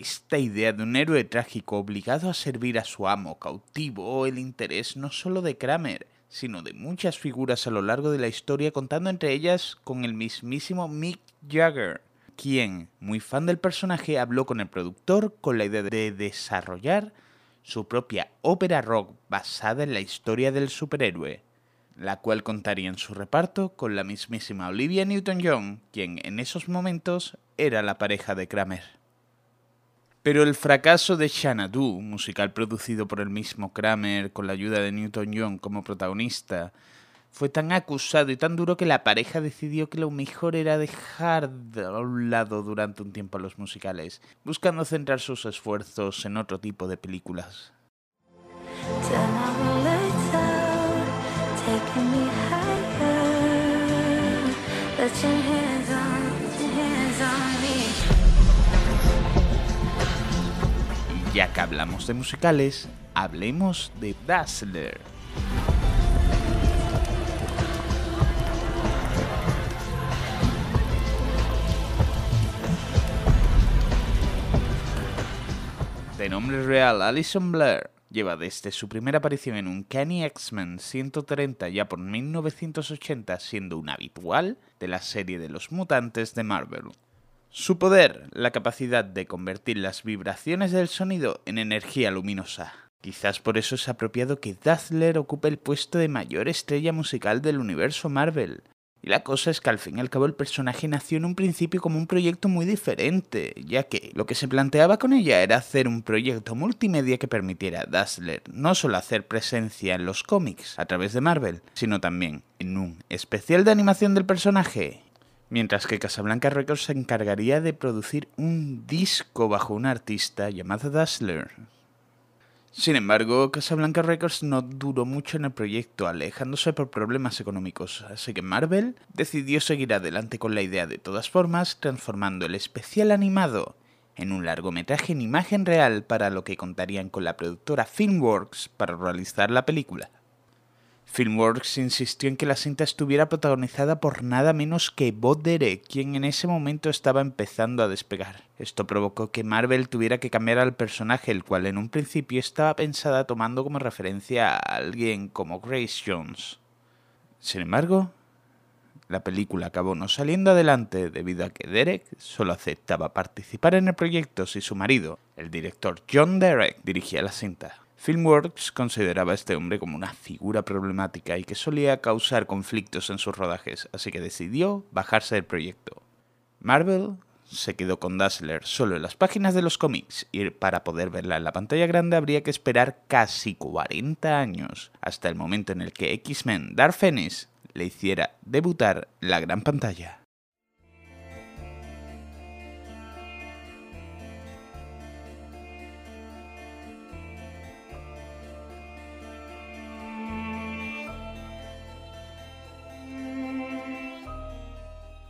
Esta idea de un héroe trágico obligado a servir a su amo cautivo el interés no solo de Kramer, sino de muchas figuras a lo largo de la historia, contando entre ellas con el mismísimo Mick Jagger, quien, muy fan del personaje, habló con el productor con la idea de desarrollar su propia ópera rock basada en la historia del superhéroe, la cual contaría en su reparto con la mismísima Olivia Newton-John, quien en esos momentos era la pareja de Kramer. Pero el fracaso de Xanadu, musical producido por el mismo Kramer con la ayuda de Newton-John como protagonista, fue tan acusado y tan duro que la pareja decidió que lo mejor era dejar de un lado durante un tiempo a los musicales, buscando centrar sus esfuerzos en otro tipo de películas. Ya que hablamos de musicales, hablemos de Dazzler. De nombre real Alison Blair, lleva desde su primera aparición en un Kenny X-Men 130 ya por 1980 siendo un habitual de la serie de los mutantes de Marvel. Su poder, la capacidad de convertir las vibraciones del sonido en energía luminosa. Quizás por eso es apropiado que Dazzler ocupe el puesto de mayor estrella musical del universo Marvel. Y la cosa es que al fin y al cabo el personaje nació en un principio como un proyecto muy diferente, ya que lo que se planteaba con ella era hacer un proyecto multimedia que permitiera a Dazzler no solo hacer presencia en los cómics a través de Marvel, sino también en un especial de animación del personaje mientras que Casablanca Records se encargaría de producir un disco bajo un artista llamado Dazzler. Sin embargo, Casablanca Records no duró mucho en el proyecto, alejándose por problemas económicos, así que Marvel decidió seguir adelante con la idea de todas formas, transformando el especial animado en un largometraje en imagen real para lo que contarían con la productora Filmworks para realizar la película. Filmworks insistió en que la cinta estuviera protagonizada por nada menos que Bo Derek, quien en ese momento estaba empezando a despegar. Esto provocó que Marvel tuviera que cambiar al personaje, el cual en un principio estaba pensada tomando como referencia a alguien como Grace Jones. Sin embargo, la película acabó no saliendo adelante debido a que Derek solo aceptaba participar en el proyecto si su marido, el director John Derek, dirigía la cinta. Filmworks consideraba a este hombre como una figura problemática y que solía causar conflictos en sus rodajes, así que decidió bajarse del proyecto. Marvel se quedó con Dazzler solo en las páginas de los cómics y para poder verla en la pantalla grande habría que esperar casi 40 años hasta el momento en el que X-Men Dark Phoenix le hiciera debutar la gran pantalla.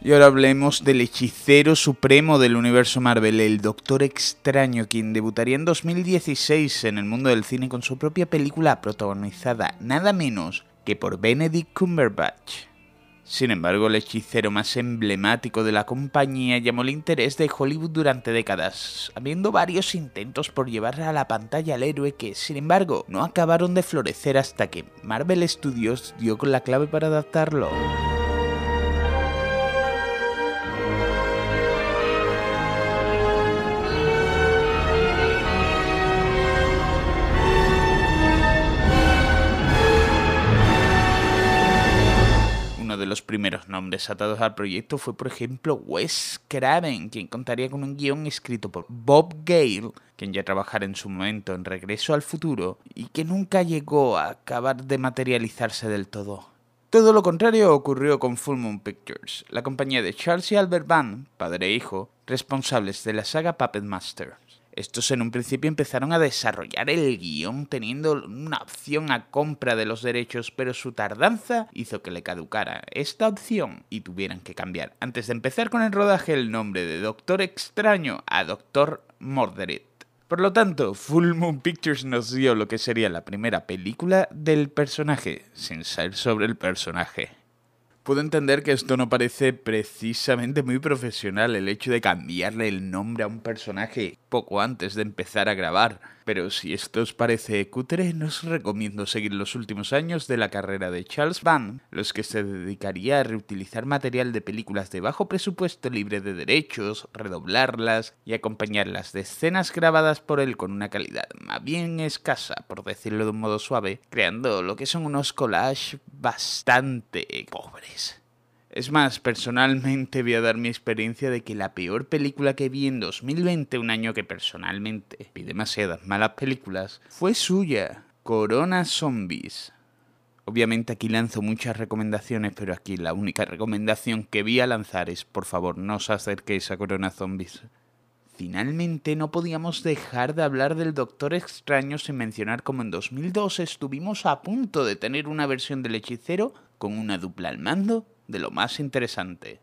Y ahora hablemos del hechicero supremo del universo Marvel, el Doctor Extraño, quien debutaría en 2016 en el mundo del cine con su propia película protagonizada nada menos que por Benedict Cumberbatch. Sin embargo, el hechicero más emblemático de la compañía llamó el interés de Hollywood durante décadas, habiendo varios intentos por llevar a la pantalla al héroe que, sin embargo, no acabaron de florecer hasta que Marvel Studios dio con la clave para adaptarlo. Primeros nombres atados al proyecto fue, por ejemplo, Wes Craven, quien contaría con un guion escrito por Bob Gale, quien ya trabajara en su momento en Regreso al Futuro, y que nunca llegó a acabar de materializarse del todo. Todo lo contrario ocurrió con Full Moon Pictures, la compañía de Charles y Albert Van, padre e hijo, responsables de la saga Puppet Master. Estos en un principio empezaron a desarrollar el guion teniendo una opción a compra de los derechos, pero su tardanza hizo que le caducara esta opción y tuvieran que cambiar antes de empezar con el rodaje el nombre de Doctor Extraño a Doctor Mordred. Por lo tanto, Full Moon Pictures nos dio lo que sería la primera película del personaje, sin ser sobre el personaje. Puedo entender que esto no parece precisamente muy profesional, el hecho de cambiarle el nombre a un personaje poco antes de empezar a grabar. Pero si esto os parece cutre, no os recomiendo seguir los últimos años de la carrera de Charles Van, los que se dedicaría a reutilizar material de películas de bajo presupuesto libre de derechos, redoblarlas y acompañarlas de escenas grabadas por él con una calidad más bien escasa, por decirlo de un modo suave, creando lo que son unos collages bastante pobres. Es más, personalmente voy a dar mi experiencia de que la peor película que vi en 2020, un año que personalmente vi demasiadas malas películas, fue suya, Corona Zombies. Obviamente aquí lanzo muchas recomendaciones, pero aquí la única recomendación que vi a lanzar es, por favor, no os acerquéis a Corona Zombies. Finalmente no podíamos dejar de hablar del Doctor Extraño sin mencionar cómo en 2002 estuvimos a punto de tener una versión del hechicero con una dupla al mando de lo más interesante.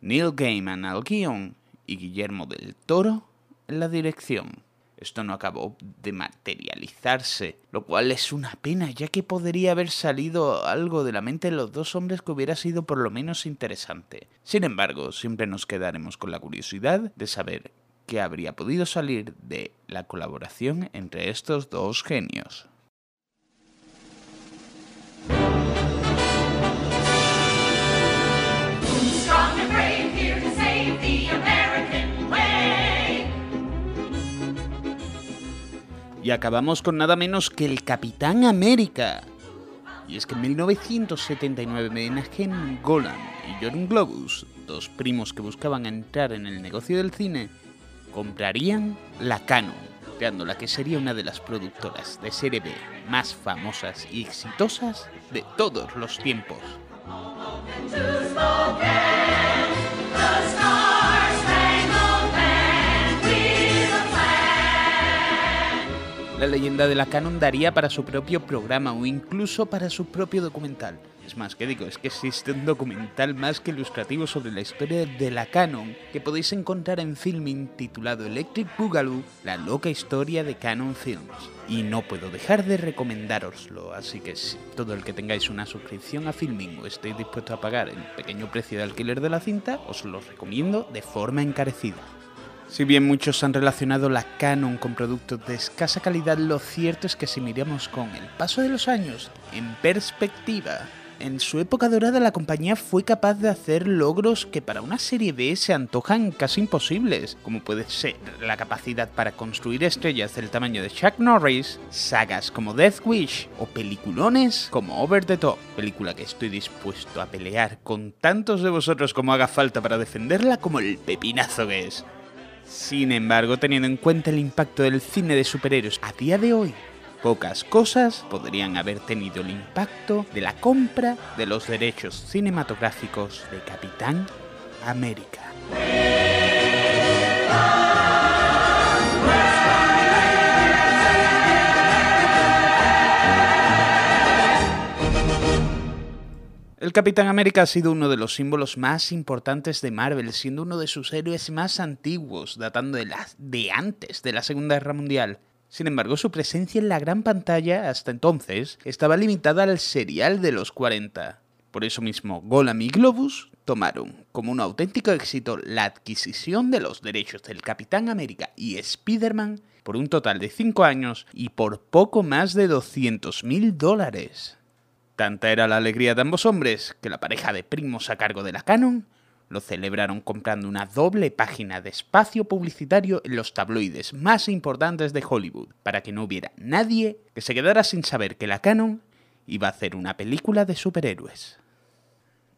Neil Gaiman al guion y Guillermo del Toro en la dirección. Esto no acabó de materializarse, lo cual es una pena, ya que podría haber salido algo de la mente de los dos hombres que hubiera sido por lo menos interesante. Sin embargo, siempre nos quedaremos con la curiosidad de saber qué habría podido salir de la colaboración entre estos dos genios. Y acabamos con nada menos que el Capitán América. Y es que en 1979 Menachem Golan y Jordan Globus, dos primos que buscaban entrar en el negocio del cine, comprarían la Canon, creando la que sería una de las productoras de serie B más famosas y exitosas de todos los tiempos. La leyenda de la Canon daría para su propio programa o incluso para su propio documental. Es más, que digo, es que existe un documental más que ilustrativo sobre la historia de la Canon que podéis encontrar en Filming titulado Electric Boogaloo, la loca historia de Canon Films. Y no puedo dejar de recomendároslo, así que si todo el que tengáis una suscripción a Filming o estéis dispuestos a pagar el pequeño precio de alquiler de la cinta, os lo recomiendo de forma encarecida. Si bien muchos han relacionado la Canon con productos de escasa calidad, lo cierto es que si miramos con el paso de los años en perspectiva, en su época dorada la compañía fue capaz de hacer logros que para una serie B se antojan casi imposibles, como puede ser la capacidad para construir estrellas del tamaño de Chuck Norris, sagas como Death Wish o peliculones como Over the Top, película que estoy dispuesto a pelear con tantos de vosotros como haga falta para defenderla como el pepinazo que es. Sin embargo, teniendo en cuenta el impacto del cine de superhéroes a día de hoy, Pocas cosas podrían haber tenido el impacto de la compra de los derechos cinematográficos de Capitán América. El Capitán América ha sido uno de los símbolos más importantes de Marvel, siendo uno de sus héroes más antiguos, datando de, antes de la Segunda Guerra Mundial. Sin embargo, su presencia en la gran pantalla hasta entonces estaba limitada al serial de los 40. Por eso mismo, Golam y Globus tomaron como un auténtico éxito la adquisición de los derechos del Capitán América y Spider-Man por un total de 5 años y por poco más de 200 mil dólares. Tanta era la alegría de ambos hombres que la pareja de primos a cargo de la Canon lo celebraron comprando una doble página de espacio publicitario en los tabloides más importantes de Hollywood, para que no hubiera nadie que se quedara sin saber que la Canon iba a hacer una película de superhéroes.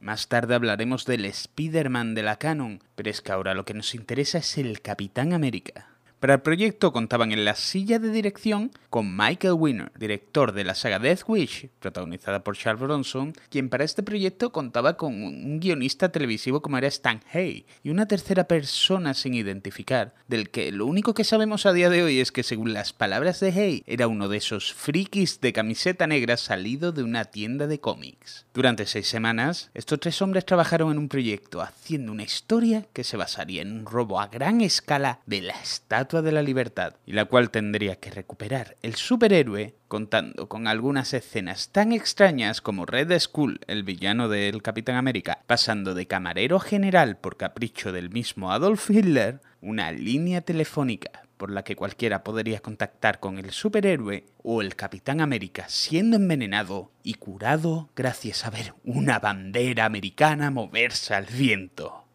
Más tarde hablaremos del Spider-Man de la Canon, pero es que ahora lo que nos interesa es el Capitán América. Para el proyecto contaban en la silla de dirección con Michael Winner, director de la saga Death Wish, protagonizada por Charles Bronson, quien para este proyecto contaba con un guionista televisivo como era Stan Hay, y una tercera persona sin identificar, del que lo único que sabemos a día de hoy es que según las palabras de Hay, era uno de esos frikis de camiseta negra salido de una tienda de cómics. Durante seis semanas, estos tres hombres trabajaron en un proyecto haciendo una historia que se basaría en un robo a gran escala de la estatua de la Libertad, y la cual tendría que recuperar el superhéroe contando con algunas escenas tan extrañas como Red Skull, el villano del Capitán América, pasando de camarero general por capricho del mismo Adolf Hitler, una línea telefónica por la que cualquiera podría contactar con el superhéroe o el Capitán América siendo envenenado y curado gracias a ver una bandera americana moverse al viento.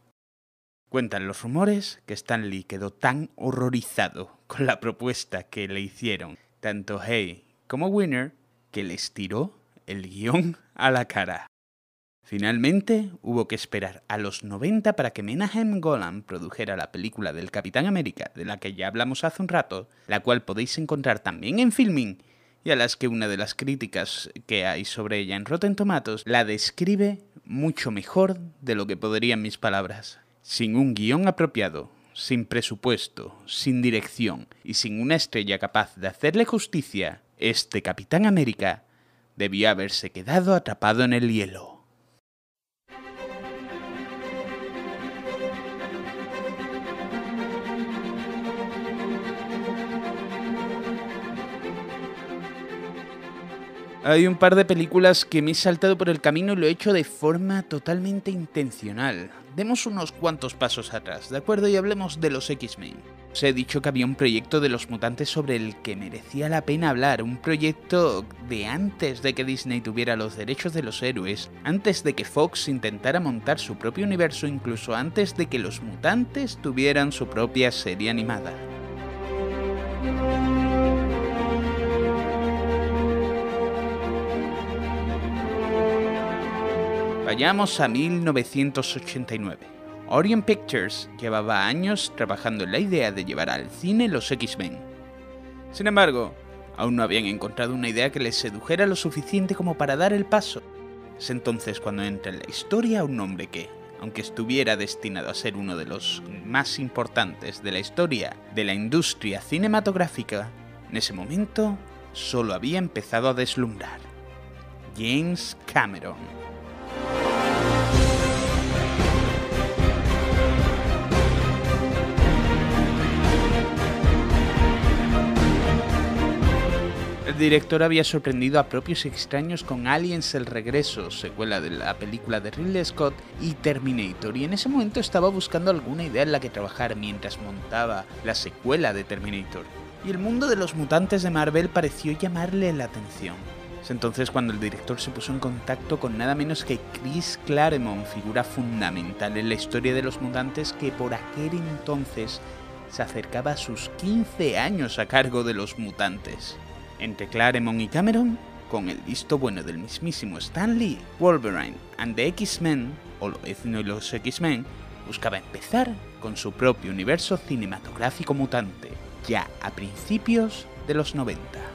Cuentan los rumores que Stanley quedó tan horrorizado con la propuesta que le hicieron tanto Hay como Winner que les tiró el guion a la cara. Finalmente hubo que esperar a los 90 para que Menahem Golan produjera la película del Capitán América, de la que ya hablamos hace un rato, la cual podéis encontrar también en filming, y a las que una de las críticas que hay sobre ella en Rotten Tomatoes la describe mucho mejor de lo que podrían mis palabras. Sin un guion apropiado, sin presupuesto, sin dirección y sin una estrella capaz de hacerle justicia, este Capitán América debió haberse quedado atrapado en el hielo. Hay un par de películas que me he saltado por el camino y lo he hecho de forma totalmente intencional. Demos unos cuantos pasos atrás, ¿de acuerdo? Y hablemos de los X-Men. Os he dicho que había un proyecto de los mutantes sobre el que merecía la pena hablar, un proyecto de antes de que Disney tuviera los derechos de los héroes, antes de que Fox intentara montar su propio universo, incluso antes de que los mutantes tuvieran su propia serie animada. Vayamos a 1989. Orion Pictures llevaba años trabajando en la idea de llevar al cine los X-Men. Sin embargo, aún no habían encontrado una idea que les sedujera lo suficiente como para dar el paso. Es entonces cuando entra en la historia un hombre que, aunque estuviera destinado a ser uno de los más importantes de la historia de la industria cinematográfica, en ese momento solo había empezado a deslumbrar. James Cameron. El director había sorprendido a propios extraños con Aliens El Regreso, secuela de la película de Ridley Scott, y Terminator, y en ese momento estaba buscando alguna idea en la que trabajar mientras montaba la secuela de Terminator. Y el mundo de los mutantes de Marvel pareció llamarle la atención. Es entonces cuando el director se puso en contacto con nada menos que Chris Claremont, figura fundamental en la historia de los mutantes que por aquel entonces se acercaba a sus 15 años a cargo de los mutantes. Entre Claremont y Cameron, con el visto bueno del mismísimo Stan Lee, Wolverine and the X-Men, o Lobezno y los X-Men, buscaba empezar con su propio universo cinematográfico mutante, ya a principios de los 90.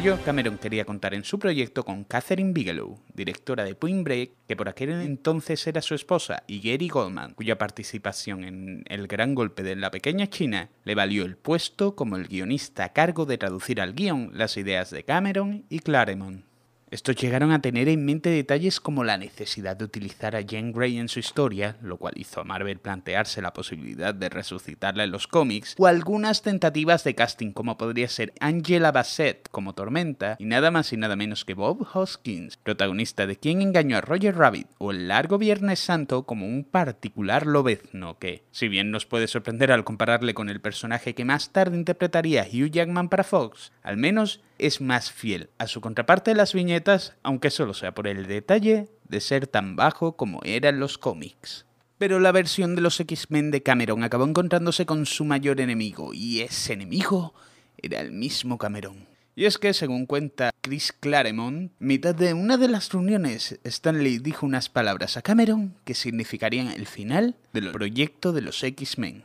Ello, Cameron quería contar en su proyecto con Catherine Bigelow, directora de Point Break, que por aquel entonces era su esposa, y Gary Goldman, cuya participación en El Gran Golpe de la Pequeña China le valió el puesto como el guionista a cargo de traducir al guion las ideas de Cameron y Claremont. Estos llegaron a tener en mente detalles como la necesidad de utilizar a Jean Grey en su historia, lo cual hizo a Marvel plantearse la posibilidad de resucitarla en los cómics, o algunas tentativas de casting como podría ser Angela Bassett como Tormenta, y nada más y nada menos que Bob Hoskins, protagonista de Quien engañó a Roger Rabbit, o El Largo Viernes Santo como un particular lobezno que, si bien nos puede sorprender al compararle con el personaje que más tarde interpretaría Hugh Jackman para Fox, al menos es más fiel a su contraparte de las viñetas, aunque solo sea por el detalle de ser tan bajo como eran los cómics. Pero la versión de los X-Men de Cameron acabó encontrándose con su mayor enemigo, y ese enemigo era el mismo Cameron. Y es que, según cuenta Chris Claremont, mitad de una de las reuniones, Stanley dijo unas palabras a Cameron que significarían el final del proyecto de los X-Men.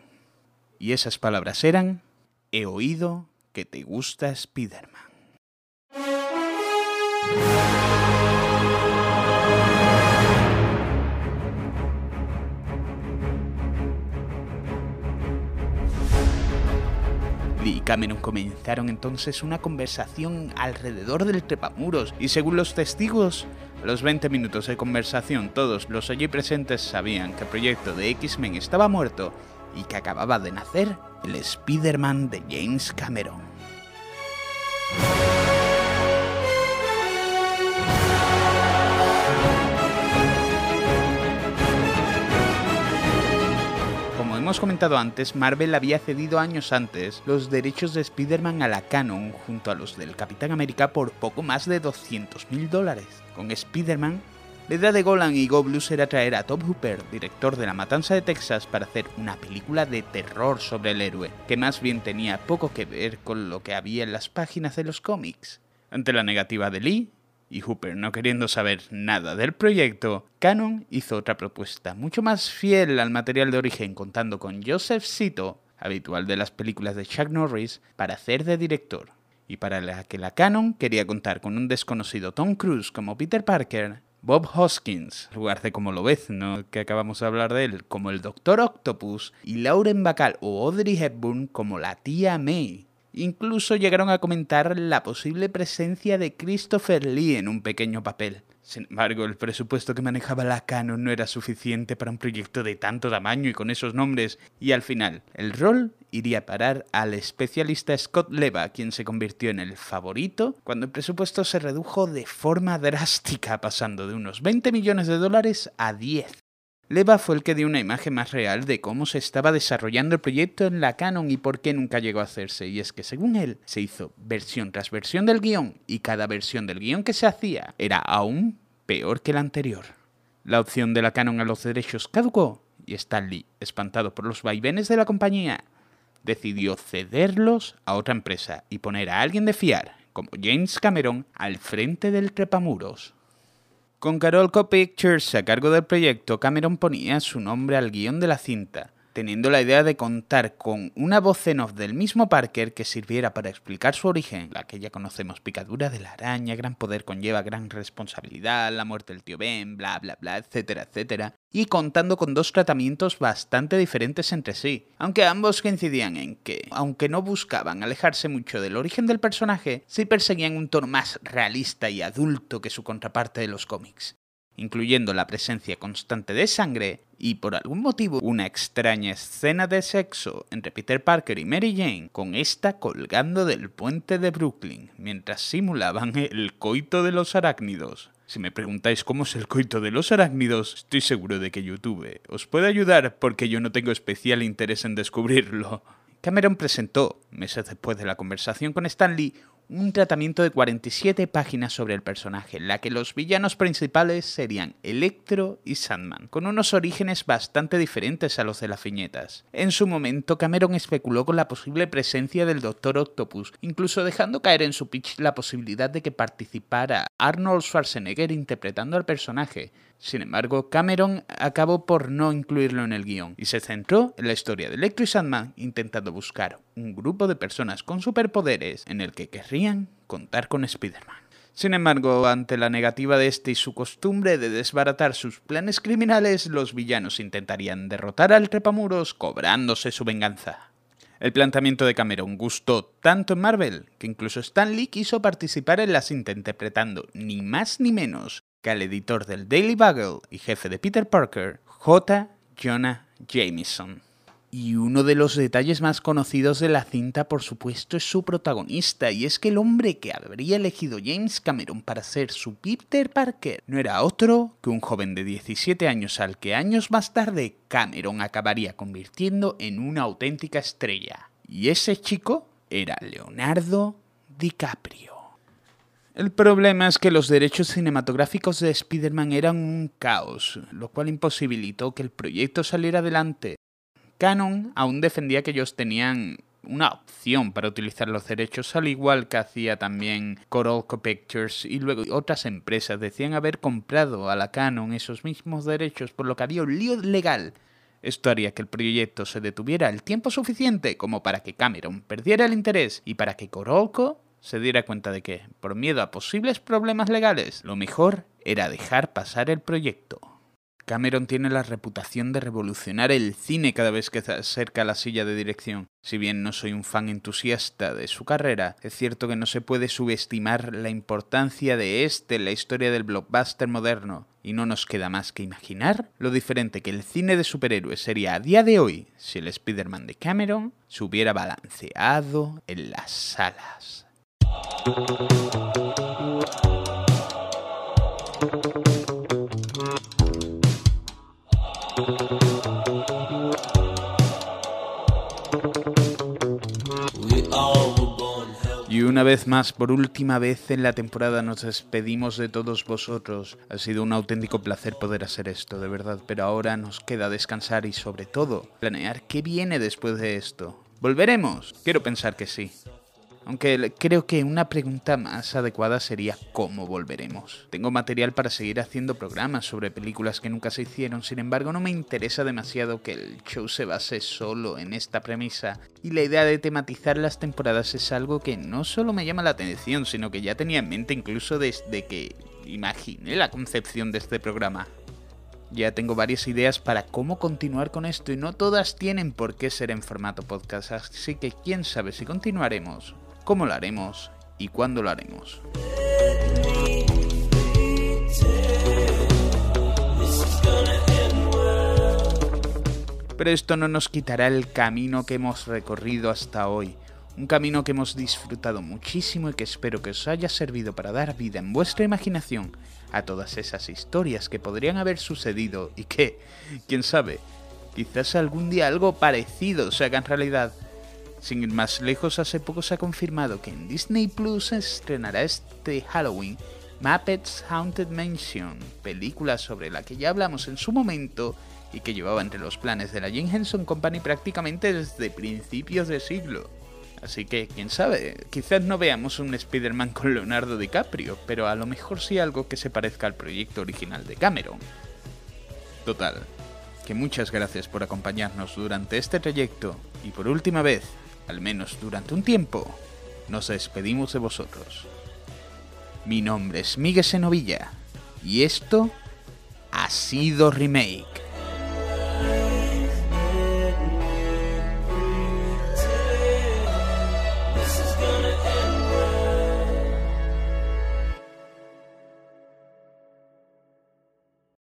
Y esas palabras eran, he oído que te gusta Spider-Man. Lee y Cameron comenzaron entonces una conversación alrededor del trepamuros y según los testigos, a los 20 minutos de conversación todos los allí presentes sabían que el proyecto de X-Men estaba muerto y que acababa de nacer el Spider-Man de James Cameron. Hemos comentado antes, Marvel había cedido años antes los derechos de Spider-Man a la Canon junto a los del Capitán América por poco más de 200 mil dólares. Con Spider-Man, la idea de Golan y Goblus era traer a Tom Hooper, director de La Matanza de Texas, para hacer una película de terror sobre el héroe, que más bien tenía poco que ver con lo que había en las páginas de los cómics. Ante la negativa de Lee, y Hooper no queriendo saber nada del proyecto, Canon hizo otra propuesta mucho más fiel al material de origen contando con Joseph Cito, habitual de las películas de Chuck Norris, para hacer de director, y para la que la Canon quería contar con un desconocido Tom Cruise como Peter Parker, Bob Hoskins, lugar de como lo ves, ¿no? que acabamos de hablar de él, como el Doctor Octopus, y Lauren Bacall o Audrey Hepburn como la tía May. Incluso llegaron a comentar la posible presencia de Christopher Lee en un pequeño papel. Sin embargo, el presupuesto que manejaba la Canon no era suficiente para un proyecto de tanto tamaño y con esos nombres, y al final, el rol iría a parar al especialista Scott Leva, quien se convirtió en el favorito cuando el presupuesto se redujo de forma drástica, pasando de unos 20 millones de dólares a 10. Leva fue el que dio una imagen más real de cómo se estaba desarrollando el proyecto en la Canon y por qué nunca llegó a hacerse, y es que según él se hizo versión tras versión del guion y cada versión del guion que se hacía era aún peor que la anterior. La opción de la Canon a los derechos caducó y Stanley, espantado por los vaivenes de la compañía, decidió cederlos a otra empresa y poner a alguien de fiar, como James Cameron, al frente del trepamuros. Con Carolco Pictures a cargo del proyecto, Cameron ponía su nombre al guion de la cinta, teniendo la idea de contar con una voz en off del mismo Parker que sirviera para explicar su origen, la que ya conocemos, picadura de la araña, gran poder conlleva gran responsabilidad, la muerte del tío Ben, bla bla bla, etcétera, etcétera, y contando con dos tratamientos bastante diferentes entre sí, aunque ambos coincidían en que, aunque no buscaban alejarse mucho del origen del personaje, sí perseguían un tono más realista y adulto que su contraparte de los cómics incluyendo la presencia constante de sangre y por algún motivo una extraña escena de sexo entre Peter Parker y Mary Jane con esta colgando del puente de Brooklyn mientras simulaban el coito de los arácnidos. Si me preguntáis cómo es el coito de los arácnidos, estoy seguro de que YouTube os puede ayudar porque yo no tengo especial interés en descubrirlo. Cameron presentó, meses después de la conversación con Stanley, un tratamiento de 47 páginas sobre el personaje, en la que los villanos principales serían Electro y Sandman, con unos orígenes bastante diferentes a los de las viñetas. En su momento, Cameron especuló con la posible presencia del Doctor Octopus, incluso dejando caer en su pitch la posibilidad de que participara Arnold Schwarzenegger interpretando al personaje. Sin embargo, Cameron acabó por no incluirlo en el guion y se centró en la historia de Electro y Sandman intentando buscar un grupo de personas con superpoderes en el que querrían contar con Spider-Man. Sin embargo, ante la negativa de este y su costumbre de desbaratar sus planes criminales, los villanos intentarían derrotar al trepamuros cobrándose su venganza. El planteamiento de Cameron gustó tanto en Marvel que incluso Stan Lee quiso participar en la cinta interpretando ni más ni menos al editor del Daily Bugle y jefe de Peter Parker, J. Jonah Jameson. Y uno de los detalles más conocidos de la cinta, por supuesto, es su protagonista, y es que el hombre que habría elegido James Cameron para ser su Peter Parker no era otro que un joven de 17 años al que años más tarde Cameron acabaría convirtiendo en una auténtica estrella. Y ese chico era Leonardo DiCaprio. El problema es que los derechos cinematográficos de Spider-Man eran un caos, lo cual imposibilitó que el proyecto saliera adelante. Canon aún defendía que ellos tenían una opción para utilizar los derechos, al igual que hacía también Corolco Pictures y luego otras empresas decían haber comprado a la Canon esos mismos derechos, por lo que había un lío legal. Esto haría que el proyecto se detuviera el tiempo suficiente como para que Cameron perdiera el interés y para que Corolco se diera cuenta de que, por miedo a posibles problemas legales, lo mejor era dejar pasar el proyecto. Cameron tiene la reputación de revolucionar el cine cada vez que se acerca a la silla de dirección. Si bien no soy un fan entusiasta de su carrera, es cierto que no se puede subestimar la importancia de este en la historia del blockbuster moderno, y no nos queda más que imaginar lo diferente que el cine de superhéroes sería a día de hoy si el Spider-Man de Cameron se hubiera balanceado en las salas. Y una vez más, por última vez en la temporada, nos despedimos de todos vosotros. Ha sido un auténtico placer poder hacer esto, de verdad, pero ahora nos queda descansar y sobre todo planear qué viene después de esto. ¿Volveremos? Quiero pensar que sí. Aunque creo que una pregunta más adecuada sería ¿cómo volveremos? Tengo material para seguir haciendo programas sobre películas que nunca se hicieron, sin embargo no me interesa demasiado que el show se base solo en esta premisa, y la idea de tematizar las temporadas es algo que no solo me llama la atención, sino que ya tenía en mente incluso desde que imaginé la concepción de este programa. Ya tengo varias ideas para cómo continuar con esto y no todas tienen por qué ser en formato podcast, así que quién sabe si continuaremos cómo lo haremos y cuándo lo haremos. Pero esto no nos quitará el camino que hemos recorrido hasta hoy. Un camino que hemos disfrutado muchísimo y que espero que os haya servido para dar vida en vuestra imaginación a todas esas historias que podrían haber sucedido y que, quién sabe, quizás algún día algo parecido se haga en realidad. Sin ir más lejos, hace poco se ha confirmado que en Disney Plus se estrenará este Halloween Muppets Haunted Mansion, película sobre la que ya hablamos en su momento y que llevaba entre los planes de la Jim Henson Company prácticamente desde principios de siglo. Así que, quién sabe, quizás no veamos un Spider-Man con Leonardo DiCaprio, pero a lo mejor sí algo que se parezca al proyecto original de Cameron. Total, que muchas gracias por acompañarnos durante este trayecto y por última vez, al menos durante un tiempo, nos despedimos de vosotros. Mi nombre es Miguel Senovilla y esto ha sido Remake.